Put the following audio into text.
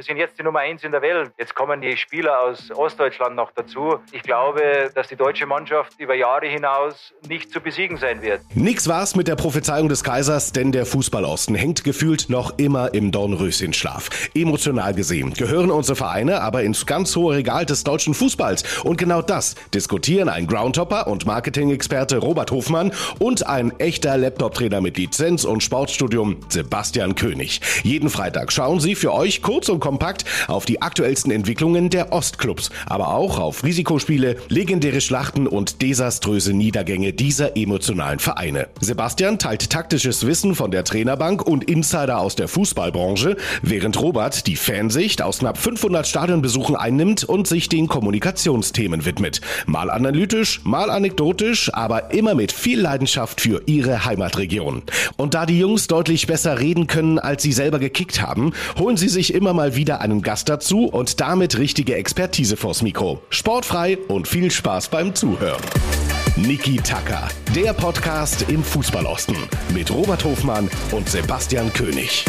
wir sind jetzt die Nummer eins in der Welt. Jetzt kommen die Spieler aus Ostdeutschland noch dazu. Ich glaube, dass die deutsche Mannschaft über Jahre hinaus nicht zu besiegen sein wird. Nix war's mit der Prophezeiung des Kaisers, denn der Fußballosten hängt gefühlt noch immer im Dornröschenschlaf. Emotional gesehen gehören unsere Vereine aber ins ganz hohe Regal des deutschen Fußballs. Und genau das diskutieren ein Groundhopper und Marketing-Experte Robert Hofmann und ein echter Laptop-Trainer mit Lizenz und Sportstudium Sebastian König. Jeden Freitag schauen sie für euch kurz und kompakt auf die aktuellsten Entwicklungen der Ostclubs, aber auch auf Risikospiele, legendäre Schlachten und desaströse Niedergänge dieser emotionalen Vereine. Sebastian teilt taktisches Wissen von der Trainerbank und Insider aus der Fußballbranche, während Robert die Fansicht aus knapp 500 Stadionbesuchen einnimmt und sich den Kommunikationsthemen widmet. Mal analytisch, mal anekdotisch, aber immer mit viel Leidenschaft für ihre Heimatregion. Und da die Jungs deutlich besser reden können, als sie selber gekickt haben, holen sie sich immer mal wieder einen Gast dazu und damit richtige Expertise vors Mikro. Sportfrei und viel Spaß beim Zuhören. Niki Tacker, der Podcast im Fußballosten mit Robert Hofmann und Sebastian König.